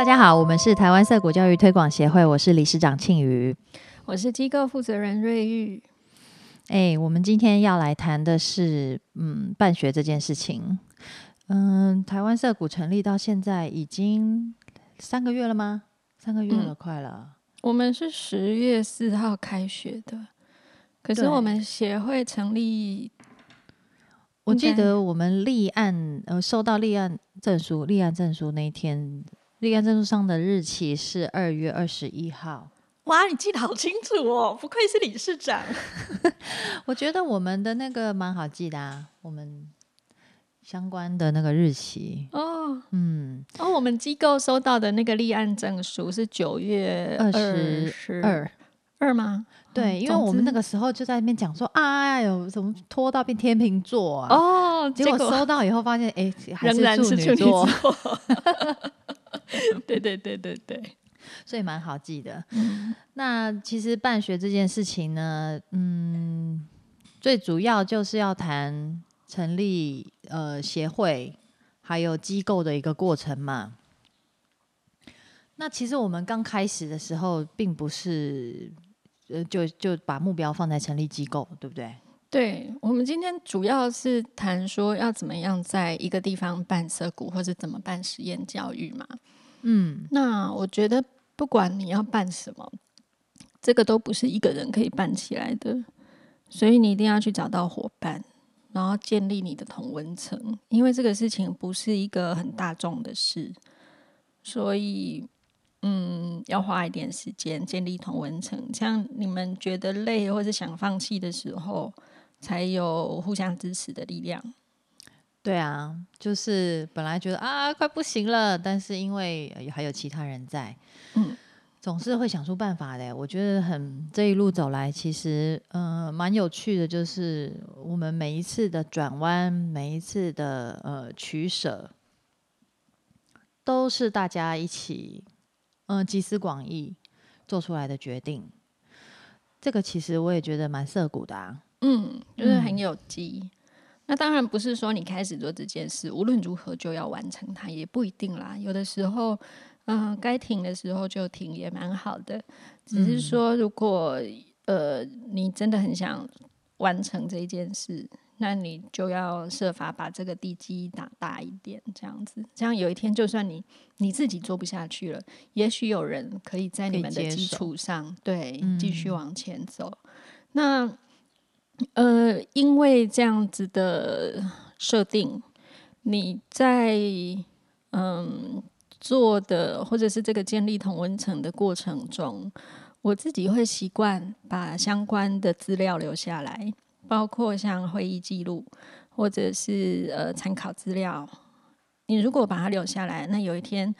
大家好，我们是台湾色谷教育推广协会，我是理事长庆瑜。我是机构负责人瑞玉。哎，我们今天要来谈的是，嗯，办学这件事情。嗯，台湾色谷成立到现在已经三个月了吗？三个月了，快了。我们是十月四号开学的，可是我们协会成立，我记得我们立案，呃，收到立案证书，立案证书那一天，立案证书上的日期是二月二十一号。哇，你记得好清楚哦，不愧是理事长。我觉得我们的那个蛮好记的啊，我们相关的那个日期，哦嗯，哦，我们机构收到的那个立案证书是九月二十十二。二吗？对，因为我们那个时候就在那边讲说啊，有怎么拖到变天秤座啊？哦，结果收到以后发现，哎、还仍然处是处女，座。对对对对对，所以蛮好记的。嗯那其实办学这件事情呢，嗯，最主要就是要谈成立呃协会还有机构的一个过程嘛。那其实我们刚开始的时候，并不是呃就就把目标放在成立机构，对不对？对，我们今天主要是谈说要怎么样在一个地方办社谷，或者怎么办实验教育嘛。嗯，那我觉得，不管你要办什么，这个都不是一个人可以办起来的，所以你一定要去找到伙伴，然后建立你的同温层，因为这个事情不是一个很大众的事，所以。嗯，要花一点时间建立同温层，这样你们觉得累或是想放弃的时候，才有互相支持的力量。对啊，就是本来觉得啊快不行了，但是因为呃还有其他人在，嗯，总是会想出办法的。我觉得很这一路走来，其实呃蛮有趣的，就是我们每一次的转弯，每一次的呃取舍，都是大家一起嗯、呃集思广益做出来的决定。这个其实我也觉得蛮涩谷的啊。嗯，就是很嗯有机。那当然不是说你开始做这件事，无论如何就要完成它，也不一定啦。有的时候，嗯、该停的时候就停，也蛮好的。只是说，如果呃你真的很想完成这一件事，那你就要设法把这个地基打大一点，这样子，这样有一天就算你你自己做不下去了，也许有人可以在你们的基础上，对，继续嗯往前走。那呃，因为这样子的设定，你在嗯做的或者是这个建立同温层的过程中，我自己会习惯把相关的资料留下来，包括像会议记录或者是呃参考资料。你如果把它留下来，那有一天。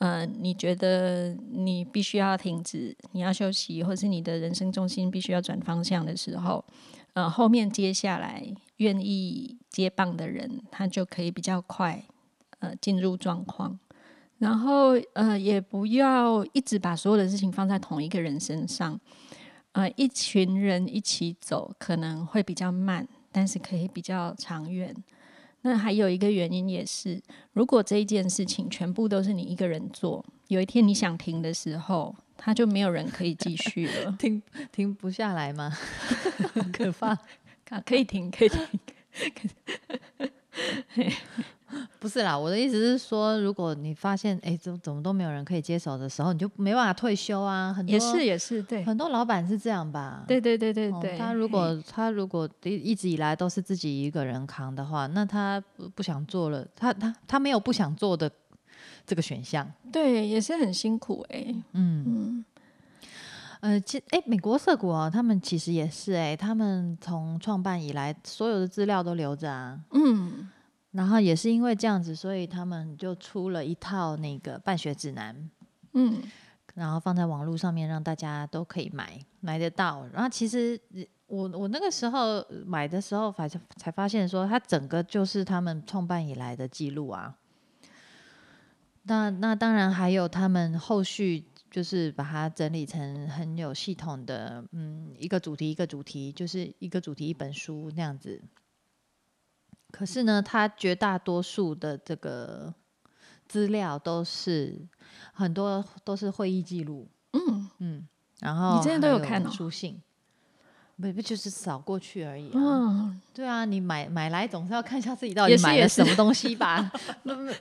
呃，你觉得你必须要停止，你要休息，或是你的人生重心必须要转方向的时候，呃，后面接下来愿意接棒的人，他就可以比较快呃进入状况。然后呃，也不要一直把所有的事情放在同一个人身上。呃，一群人一起走可能会比较慢，但是可以比较长远。那还有一个原因也是，如果这一件事情全部都是你一个人做，有一天你想停的时候，他就没有人可以继续了。停停不下来吗？很 可怕。啊可以停，可以停。不是啦，我的意思是说，如果你发现哎，怎怎么都没有人可以接手的时候，你就没办法退休啊。很多也是也是，对，很多老板是这样吧？对对对对哦对。他如果他如果一一直以来都是自己一个人扛的话，那他不不想做了，他他他没有不想做的这个选项。对也是很辛苦哎、嗯嗯呃，其哎，美国涩谷啊，他们其实也是哎，他们从创办以来，所有的资料都留着啊。嗯然后也是因为这样子，所以他们就出了一套那个办学指南，嗯然后放在网络上面，让大家都可以买买得到。然后其实呃我我那个时候买的时候，才才发现说，它整个就是他们创办以来的记录啊。那那当然还有他们后续就是把它整理成很有系统的，嗯，一个主题一个主题，就是一个主题一本书那样子。可是呢，他绝大多数的这个资料都是很多都是会议记录，嗯。嗯，然后你之前都有看哦？书信，不不就是扫过去而已啊。嗯，对啊，你买买来总是要看一下自己到底买了什么东西吧。不不，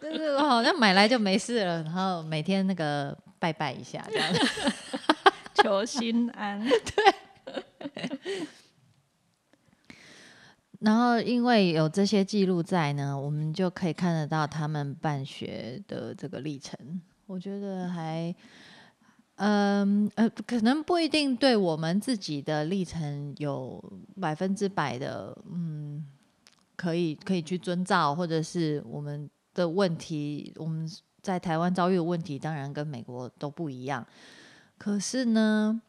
但是好像买来就没事了，然后每天那个拜拜一下这样子。求心安。对 然后因为有这些记录在呢，我们就可以看得到他们办学的这个历程。我觉得还，嗯呃，可能不一定对我们自己的历程有百分之百的，嗯，可以可以去遵照，或者是我们的问题，我们在台湾遭遇的问题，当然跟美国都不一样。可是呢，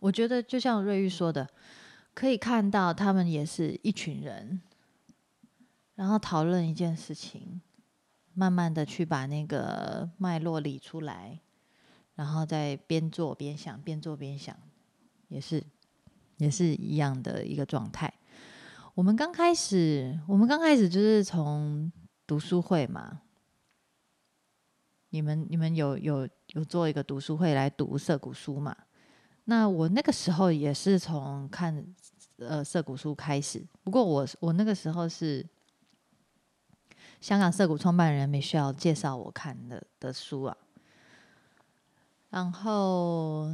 我觉得就像瑞玉说的。可以看到，他们也是一群人，然后讨论一件事情，慢慢的去把那个脉络理出来，然后再边做边想，边做边想，也是也是一样的一个状态。我们刚开始，我们刚开始就是从读书会嘛，你们你们有有有做一个读书会来读涩谷书嘛？那我那个时候也是从看呃涩谷书开始，不过我我那个时候是香港涩谷创办人 Michelle 介绍我看的的书啊，然后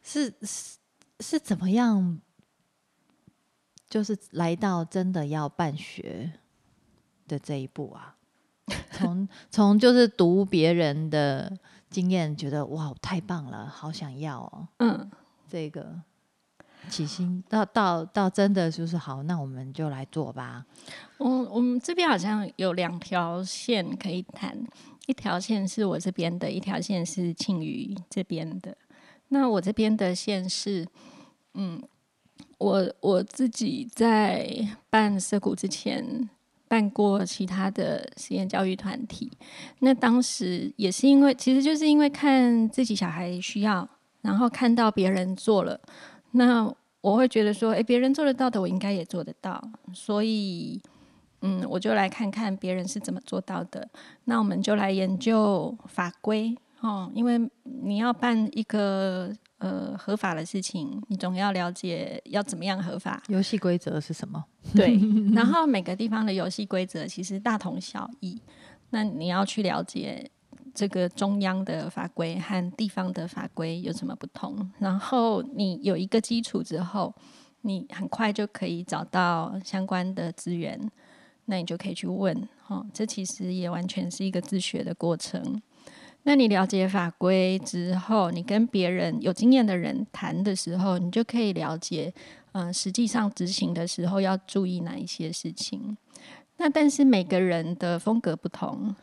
是是是怎么样，就是来到真的要办学的这一步啊，从从就是读别人的。经验觉得哇太棒了，好想要哦。嗯，这个起心到到到真的就是好，那我们就来做吧。我我们这边好像有两条线可以谈，一条线是我这边的，一条线是庆余这边的。那我这边的线是，嗯，我我自己在办涩谷之前。办过其他的实验教育团体，那当时也是因为，其实就是因为看自己小孩需要，然后看到别人做了，那我会觉得说，诶，别人做得到的，我应该也做得到，所以，嗯，我就来看看别人是怎么做到的。那我们就来研究法规，哦，因为你要办一个。呃，合法的事情，你总要了解要怎么样合法。游戏规则是什么？对，然后每个地方的游戏规则其实大同小异。那你要去了解这个中央的法规和地方的法规有什么不同。然后你有一个基础之后，你很快就可以找到相关的资源，那你就可以去问。哦，这其实也完全是一个自学的过程。那你了解法规之后，你跟别人有经验的人谈的时候，你就可以了解，嗯，实际上执行的时候要注意哪一些事情。那但是每个人的风格不同，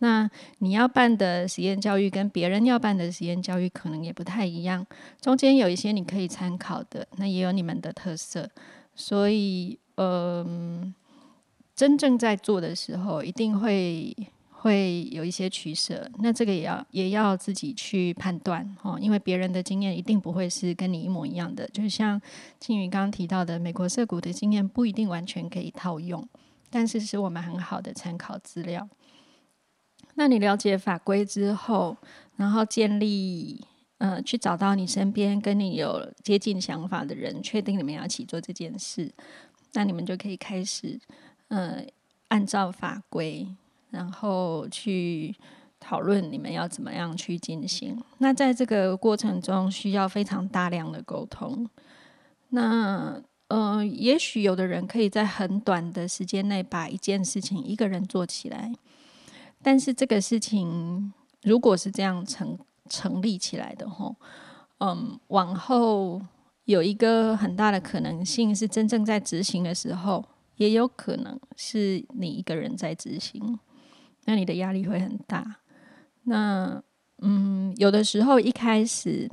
那你要办的实验教育跟别人要办的实验教育可能也不太一样，中间有一些你可以参考的，那也有你们的特色。所以，嗯，真正在做的时候，一定会。会有一些取舍，那这个也要也要自己去判断哦，因为别人的经验一定不会是跟你一模一样的。就像青宇刚刚提到的，美国社股的经验不一定完全可以套用，但是是我们很好的参考资料。那你了解法规之后，然后建立呃，去找到你身边跟你有接近想法的人，确定你们要一起做这件事，那你们就可以开始呃，按照法规。然后去讨论你们要怎么样去进行。那在这个过程中，需要非常大量的沟通。那呃，也许有的人可以在很短的时间内把一件事情一个人做起来，但是这个事情如果是这样成成立起来的话，嗯，往后有一个很大的可能性是真正在执行的时候，也有可能是你一个人在执行。那你的压力会很大。那嗯，有的时候一开始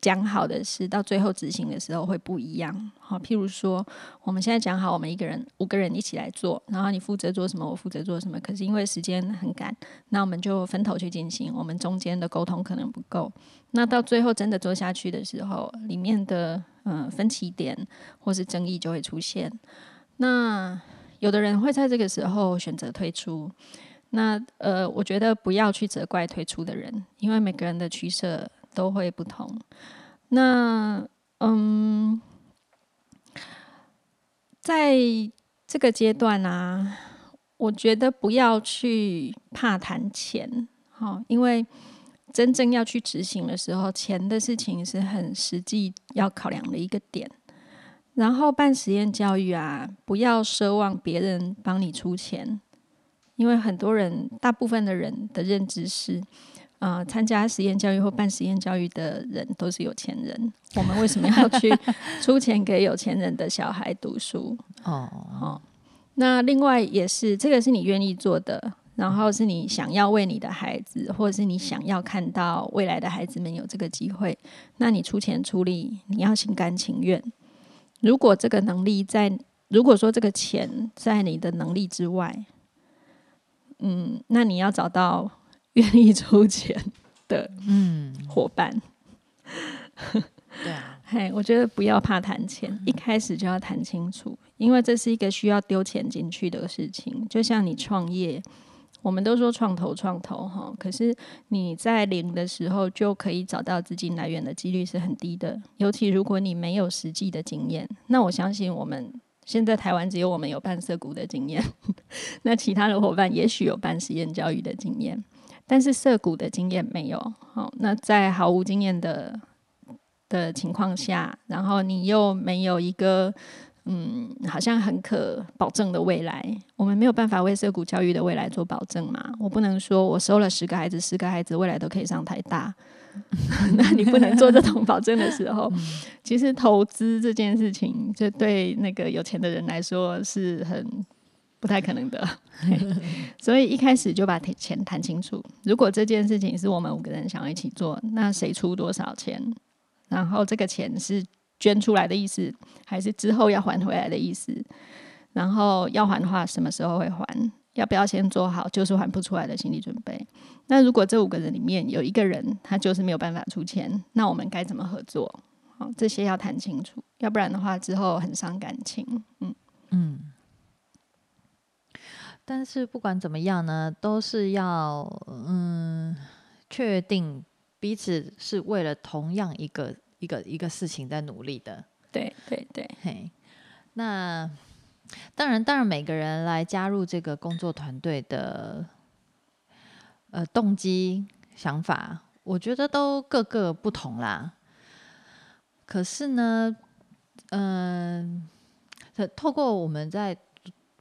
讲好的事，到最后执行的时候会不一样。好，譬如说，我们现在讲好，我们一个人五个人一起来做，然后你负责做什么，我负责做什么。可是因为时间很赶，那我们就分头去进行。我们中间的沟通可能不够。那到最后真的做下去的时候，里面的嗯分歧点或是争议就会出现。那有的人会在这个时候选择退出。那呃，我觉得不要去责怪退出的人，因为每个人的取舍都会不同。那嗯，在这个阶段啊，我觉得不要去怕谈钱，哈，因为真正要去执行的时候，钱的事情是很实际要考量的一个点。然后办实验教育啊，不要奢望别人帮你出钱。因为很多人，大部分的人的认知是，啊，参加实验教育或办实验教育的人都是有钱人。我们为什么要去出钱给有钱人的小孩读书？哦，好。那另外也是，这个是你愿意做的，然后是你想要为你的孩子，或者是你想要看到未来的孩子们有这个机会，那你出钱出力，你要心甘情愿。如果这个能力在，如果说这个钱在你的能力之外。嗯，那你要找到愿意出钱的嗯伙伴，对啊，嘿，我觉得不要怕谈钱，一开始就要谈清楚，因为这是一个需要丢钱进去的事情。就像你创业，我们都说创投创投哈，可是你在零的时候就可以找到资金来源的几率是很低的，尤其如果你没有实际的经验，那我相信我们。现在台湾只有我们有办社股的经验，那其他的伙伴也许有办实验教育的经验，但是社股的经验没有。好，那在毫无经验的的情况下，然后你又没有一个嗯，好像很可保证的未来，我们没有办法为社股教育的未来做保证嘛？我不能说我收了十个孩子，十个孩子未来都可以上台大。那你不能做这种保证的时候，其实投资这件事情，就对那个有钱的人来说是很不太可能的。所以一开始就把钱谈清楚。如果这件事情是我们五个人想要一起做，那谁出多少钱？然后这个钱是捐出来的意思，还是之后要还回来的意思？然后要还的话，什么时候会还？要不要先做好就是还不出来的心理准备？那如果这五个人里面有一个人他就是没有办法出钱，那我们该怎么合作？好，这些要谈清楚，要不然的话之后很伤感情。嗯嗯。但是不管怎么样呢，都是要嗯确定彼此是为了同样一个一个一个事情在努力的。对对对，嘿，那。当然，当然，每个人来加入这个工作团队的，呃，动机、想法，我觉得都各个不同啦。可是呢，嗯，透过我们在，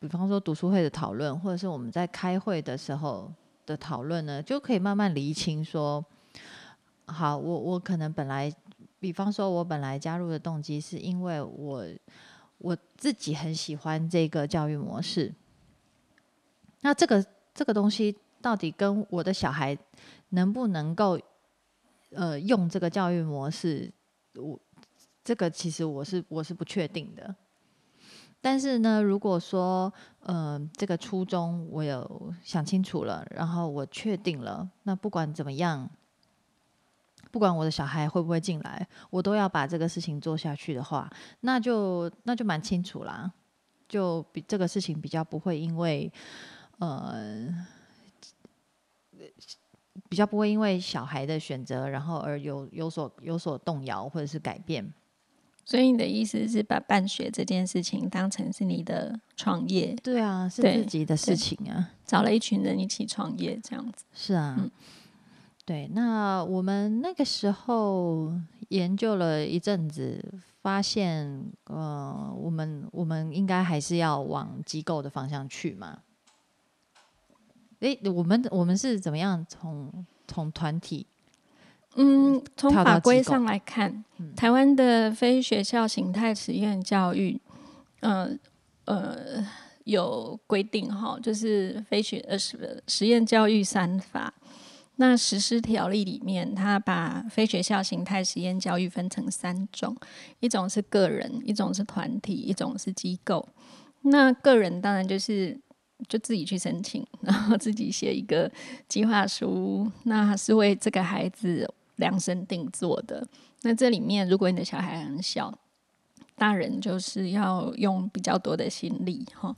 比方说读书会的讨论，或者是我们在开会的时候的讨论呢，就可以慢慢厘清说，好，我我可能本来，比方说，我本来加入的动机是因为我。我自己很喜欢这个教育模式。那这个这个东西到底跟我的小孩能不能够呃用这个教育模式，我这个其实我是我是不确定的。但是呢，如果说呃这个初衷我有想清楚了，然后我确定了，那不管怎么样。不管我的小孩会不会进来，我都要把这个事情做下去的话，那就那就蛮清楚啦，就比这个事情比较不会因为呃比较不会因为小孩的选择，然后而有有所有所动摇或者是改变。所以你的意思是把办学这件事情当成是你的创业？对啊，是自己的事情啊，找了一群人一起创业这样子。是啊。对，那我们那个时候研究了一阵子，发现，呃，我们我们应该还是要往机构的方向去嘛。诶，我们我们是怎么样从从团体？嗯，从法规上来看，台湾的非学校形态实验教育，呃呃，有规定哈，就是非学呃实实验教育三法。那实施条例里面，它把非学校形态实验教育分成三种，一种是个人，一种是团体，一种是机构。那个人当然就是就自己去申请，然后自己写一个计划书，那是为这个孩子量身定做的。那这里面，如果你的小孩很小，大人就是要用比较多的心力哈。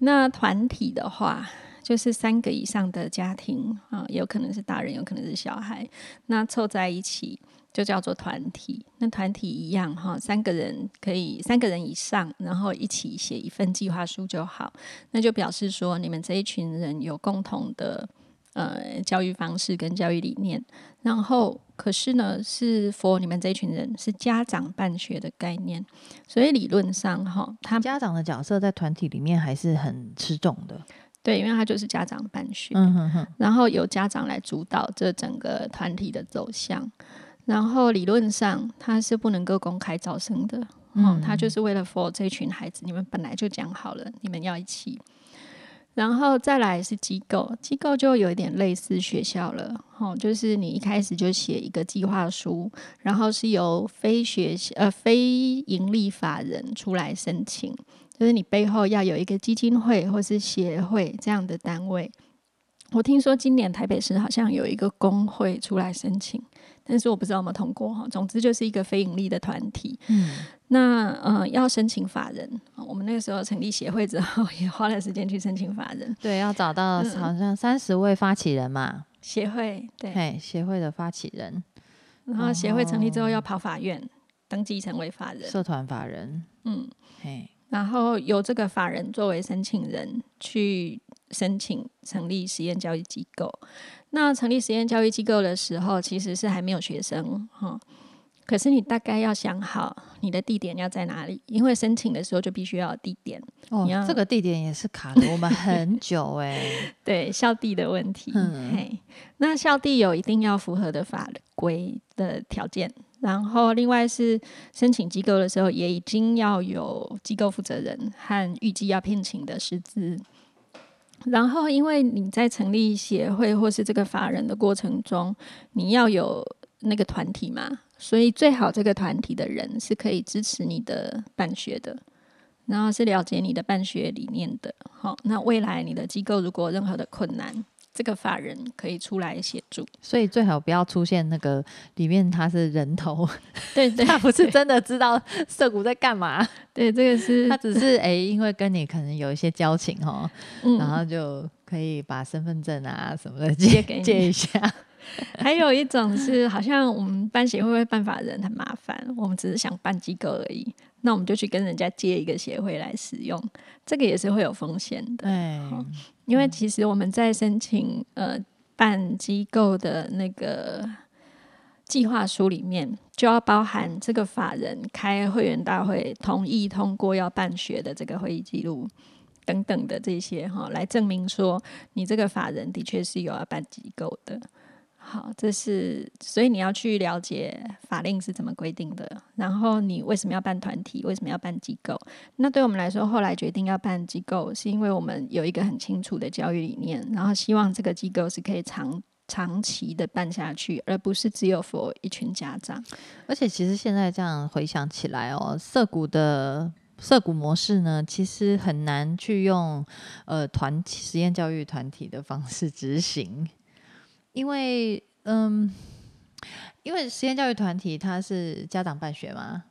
那团体的话，就是三个以上的家庭啊，有可能是大人，有可能是小孩，那凑在一起就叫做团体。那团体一样哈，三个人可以三个人以上，然后一起写一份计划书就好。那就表示说，你们这一群人有共同的呃教育方式跟教育理念。然后，可是呢，是 for 你们这一群人是家长办学的概念，所以理论上哈，他家长的角色在团体里面还是很吃重的。对，因为他就是家长办学，嗯哼哼，然后由家长来主导这整个团体的走向。然后理论上他是不能够公开招生的，嗯，他就是为了 for 这群孩子，你们本来就讲好了，你们要一起。然后再来是机构，机构就有一点类似学校了，哦，就是你一开始就写一个计划书，然后是由非学呃非盈利法人出来申请，就是你背后要有一个基金会或是协会这样的单位。我听说今年台北市好像有一个工会出来申请。但是我不知道有没有通过哈。总之就是一个非盈利的团体。嗯，那呃要申请法人，我们那个时候成立协会之后，也花了时间去申请法人。对，要找到好像三十位发起人嘛。协会对，嘿，协会的发起人。然后协会成立之后要跑法院登记成为法人，社团法人。嗯，嘿，然后由这个法人作为申请人去申请成立实验教育机构。那成立实验教育机构的时候，其实是还没有学生哈。可是你大概要想好你的地点要在哪里，因为申请的时候就必须要有地点。哦，这个地点也是卡了我们很 久哎。对，校地的问题。嗯，那校地有一定要符合的法规的条件，然后另外是申请机构的时候，也已经要有机构负责人和预计要聘请的师资。然后，因为你在成立协会或是这个法人的过程中，你要有那个团体嘛，所以最好这个团体的人是可以支持你的办学的，然后是了解你的办学理念的。好，那未来你的机构如果任何的困难，这个法人可以出来协助，所以最好不要出现那个里面他是人头，对 对，他不是真的知道社谷在干嘛，对，这个是他只是哎，因为跟你可能有一些交情哦，嗯。然后就可以把身份证啊什么的借给你。借一下，还有一种是，好像我们办协会会办法人很麻烦，我们只是想办机构而已，那我们就去跟人家借一个协会来使用，这个也是会有风险的。对，因为其实我们在申请呃办机构的那个计划书里面，就要包含这个法人开会员大会同意通过要办学的这个会议记录等等的这些哈，来证明说你这个法人的确是有要办机构的。好，这是所以你要去了解法令是怎么规定的，然后你为什么要办团体，为什么要办机构？那对我们来说，后来决定要办机构，是因为我们有一个很清楚的教育理念，然后希望这个机构是可以长长期的办下去，而不是只有 for 一群家长。而且其实现在这样回想起来哦，涩谷的涩谷模式呢，其实很难去用呃团实验教育团体的方式执行。因为，嗯，因为实验教育团体它是家长办学嘛，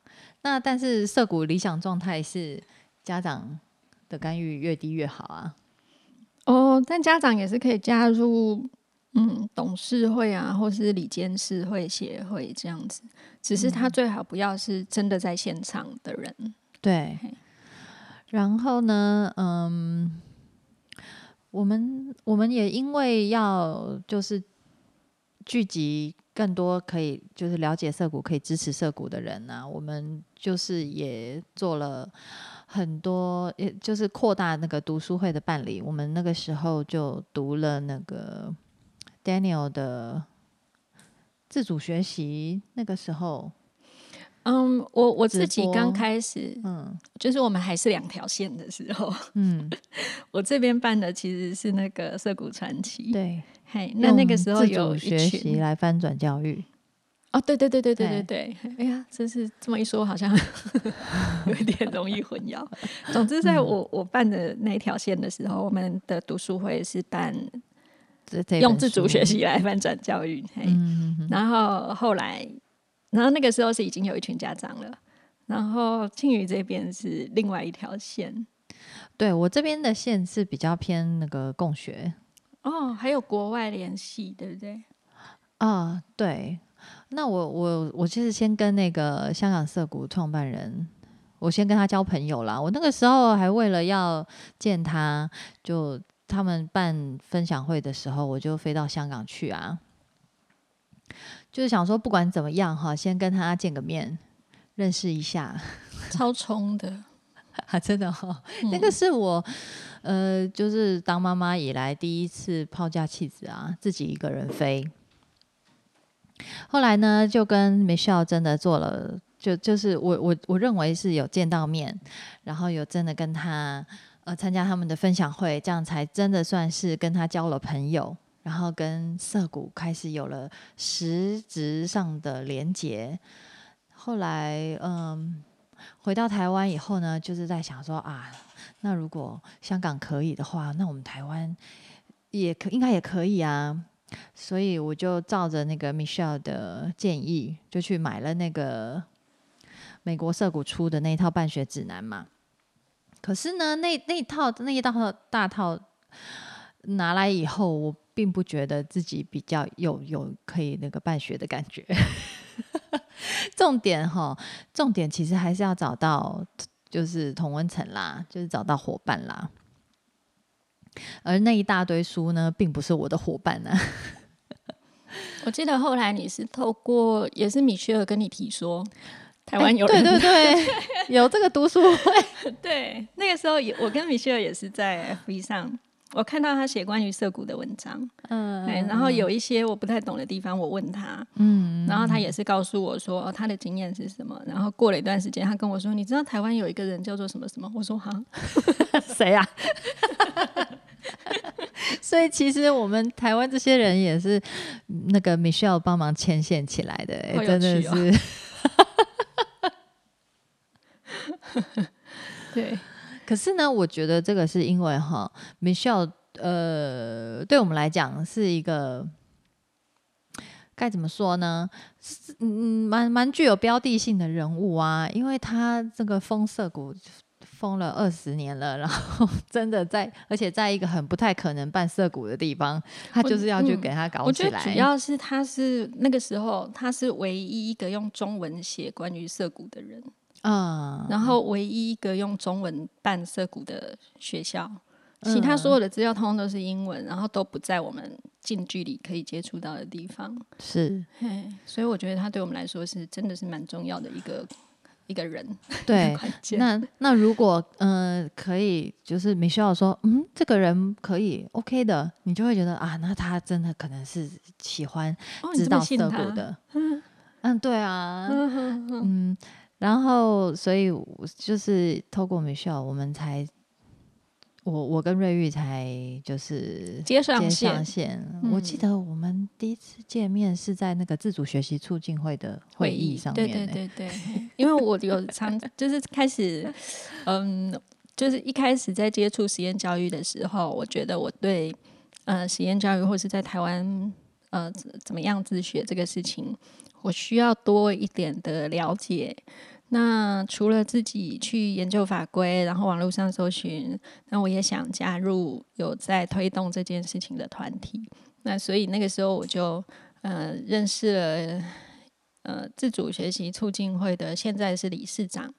那但是社谷理想状态是家长的干预越低越好啊。哦，但家长也是可以加入，嗯，董事会啊，或是理监事会、协会这样子，只是他最好不要是真的在现场的人。对，然后呢，嗯，我们我们也因为要就是。聚集更多可以就是了解涉谷可以支持涉谷的人呢，我们就是也做了很多，也就是扩大那个读书会的办理。我们那个时候就读了那个 Daniel 的自主学习。那个时候，嗯，我我自己刚开始，嗯，就是我们还是两条线的时候，嗯，我这边办的其实是那个涉谷传奇，对。嘿，那那个时候有学习来翻转教育哦，对对对对对对对，哎呀，真是这么一说，好像 有一点容易混淆。总之，在我我办的那条线的时候，我们的读书会是办用自主学习来翻转教育。嘿，然后后来，然后那个时候是已经有一群家长了，然后庆宇这边是另外一条线。对我这边的线是比较偏那个共学哦，还有国外联系，对不对？啊，对。那我我我其实先跟那个香港涩谷创办人，我先跟他交朋友啦。我那个时候还为了要见他，就他们办分享会的时候，我就飞到香港去啊。就是想说，不管怎么样哈，先跟他见个面，认识一下。超冲的，啊，真的哈，那个是我呃，就是当妈妈以来第一次抛家弃子啊，自己一个人飞。后来呢，就跟 Michelle 真的做了，就就是我我我认为是有见到面，然后有真的跟他呃参加他们的分享会，这样才真的算是跟他交了朋友。然后跟涩谷开始有了实质上的连结。后来，嗯，回到台湾以后呢，就是在想说啊，那如果香港可以的话，那我们台湾也可应该也可以啊。所以我就照着那个 Michelle 的建议，就去买了那个美国涩谷出的那一套办学指南嘛。可是呢，那那套那一套大套拿来以后，我。并不觉得自己比较有有可以那个办学的感觉，重点哈，重点其实还是要找到就是同温层啦，就是找到伙伴啦。而那一大堆书呢，并不是我的伙伴呢。我记得后来你是透过也是米歇尔跟你提说，台湾有对对对，有这个读书会。对，那个时候也我跟米歇尔也是在 FB 上。我看到他写关于涩谷的文章，嗯，然后有一些我不太懂的地方，我问他，嗯，然后他也是告诉我说他的经验是什么。然后过了一段时间，他跟我说：“你知道台湾有一个人叫做什么什么？”我说：“哈，谁呀？” 所以其实我们台湾这些人也是那个 Michelle 帮忙牵线起来的，真的是，对。可是呢，我觉得这个是因为哈，Michelle，呃，对我们来讲是一个该怎么说呢？嗯，蛮蛮具有标的性的人物啊，因为他这个封色股封了二十年了，然后 真的在，而且在一个很不太可能办色股的地方，他就是要去给他搞起来。主要是他是那个时候他是唯一一个用中文写关于色股的人。啊，然后唯一一个用中文办涉谷的学校，其他所有的资料通通都是英文，然后都不在我们近距离可以接触到的地方。是，所以我觉得他对我们来说是真的是蛮重要的一个一个人。对，那那如果嗯可以，就是没需要说嗯这个人可以 OK 的，你就会觉得啊，那他真的可能是喜欢知道涩谷的。嗯 嗯，对啊，嗯。然后，所以就是透过 Michelle，我们才我我跟瑞玉才就是接上线。我记得我们第一次见面是在那个自主学习促进会的会议上面。对对对对，因为我有常就是开始，嗯，就是一开始在接触实验教育的时候，我觉得我对呃实验教育或是在台湾呃怎么样自学这个事情，我需要多一点的了解。那除了自己去研究法规，然后网络上搜寻，那我也想加入有在推动这件事情的团体。那所以那个时候我就呃认识了呃自主学习促进会的现在是理事长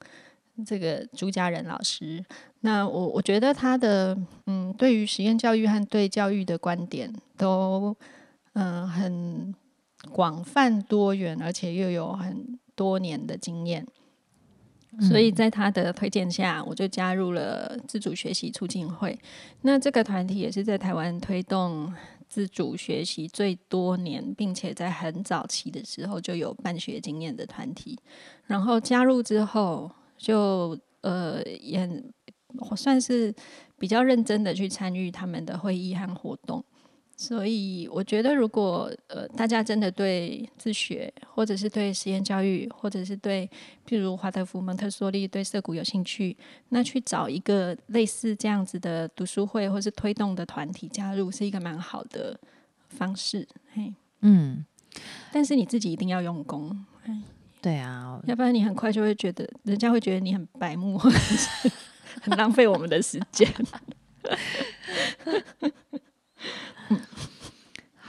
这个朱家仁老师。那我我觉得他的嗯对于实验教育和对教育的观点都嗯很广泛多元，而且又有很多年的经验。所以在他的推荐下，我就加入了自主学习促进会。那这个团体也是在台湾推动自主学习最多年，并且在很早期的时候就有办学经验的团体。然后加入之后，就呃也算是比较认真的去参与他们的会议和活动。所以我觉得，如果呃大家真的对自学，或者是对实验教育，或者是对譬如华德福、蒙特梭利对社谷有兴趣，那去找一个类似这样子的读书会或是推动的团体加入，是一个蛮好的方式。嘿，嗯，但是你自己一定要用功。对啊，要不然你很快就会觉得，人家会觉得你很白目，或者是很浪费我们的时间。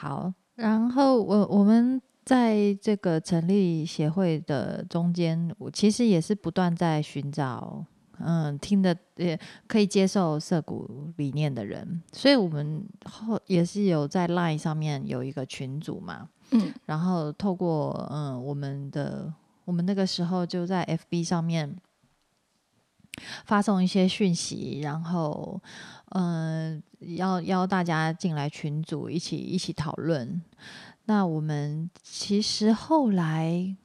好，然后我我们在这个成立协会的中间，我其实也是不断在寻找，嗯，听的也可以接受涩谷理念的人，所以我们后也是有在 Line 上面有一个群组嘛，嗯，然后透过嗯我们的我们那个时候就在 FB 上面发送一些讯息，然后嗯邀邀大家进来群组一起一起讨论。那我们其实后来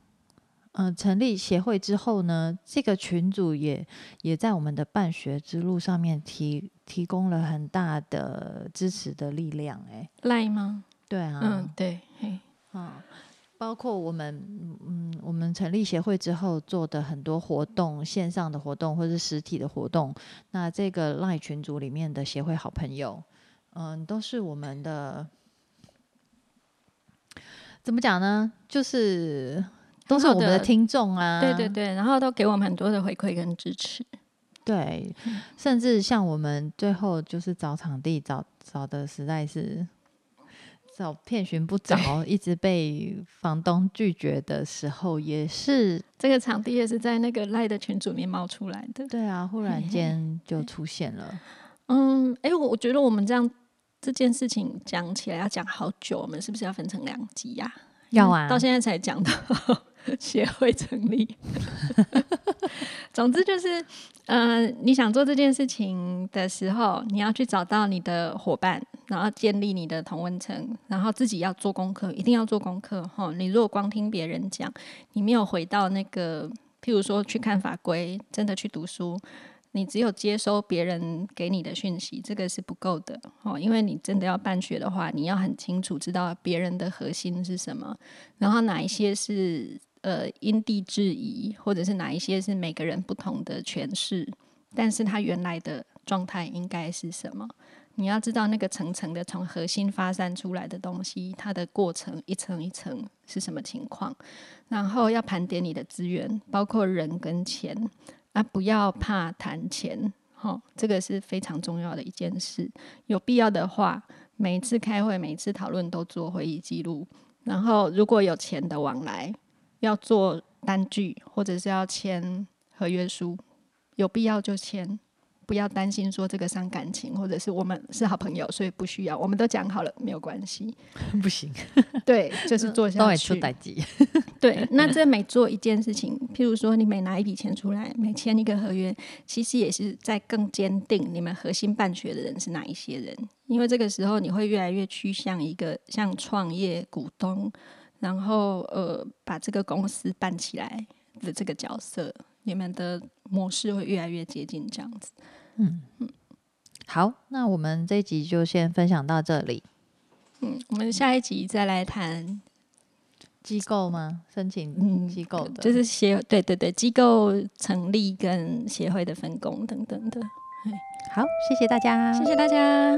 嗯成立协会之后呢，这个群组也也在我们的办学之路上面提提供了很大的支持的力量、哎，赖吗？对啊，嗯，对，嘿，啊，包括我们，嗯，我们成立协会之后做的很多活动，线上的活动或是实体的活动，那这个赖群组里面的协会好朋友，嗯，都是我们的，怎么讲呢？就是都是我们的的听众啊，对对对，然后都给我们很多的回馈跟支持。对，甚至像我们最后就是找场地找找的实在是找遍寻不着，一直被房东拒绝的时候，也是。这个场地也是在那个赖的群组里面冒出来的。对啊，忽然间就出现了。嗯，哎，我我觉得我们这样这件事情讲起来要讲好久，我们是不是要分成两集呀、要啊，到现在才讲到 协会成立。总之就是，呃，你想做这件事情的时候，你要去找到你的伙伴，然后建立你的同温层，然后自己要做功课，一定要做功课哈。你如果光听别人讲，你没有回到那个，譬如说去看法规，真的去读书。你只有接收别人给你的讯息，这个是不够的哦。因为你真的要办学的话，你要很清楚知道别人的核心是什么，然后哪一些是呃因地制宜，或者是哪一些是每个人不同的诠释，但是它原来的状态应该是什么？你要知道那个层层的从核心发散出来的东西，它的过程一层一层是什么情况，然后要盘点你的资源，包括人跟钱啊，不要怕谈钱，哈、这个是非常重要的一件事。有必要的话，每一次开会、每一次讨论都做会议记录，然后如果有钱的往来，要做单据或者是要签合约书，有必要就签，不要担心说这个伤感情，或者是我们是好朋友，所以不需要，我们都讲好了，没有关系。不行，对，就是做 都下去。会出。对，那这每做一件事情，譬如说你每拿一笔钱出来，每签一个合约，其实也是在更坚定你们核心办学的人是哪一些人，因为这个时候你会越来越趋向一个像创业股东，然后呃把这个公司办起来的这个角色，你们的模式会越来越接近这样子。嗯嗯好，那我们这一集就先分享到这里。嗯，我们下一集再来谈，机构吗？申请嗯机构的，就是协对对对机构成立跟协会的分工等等的。好，谢谢大家，谢谢大家。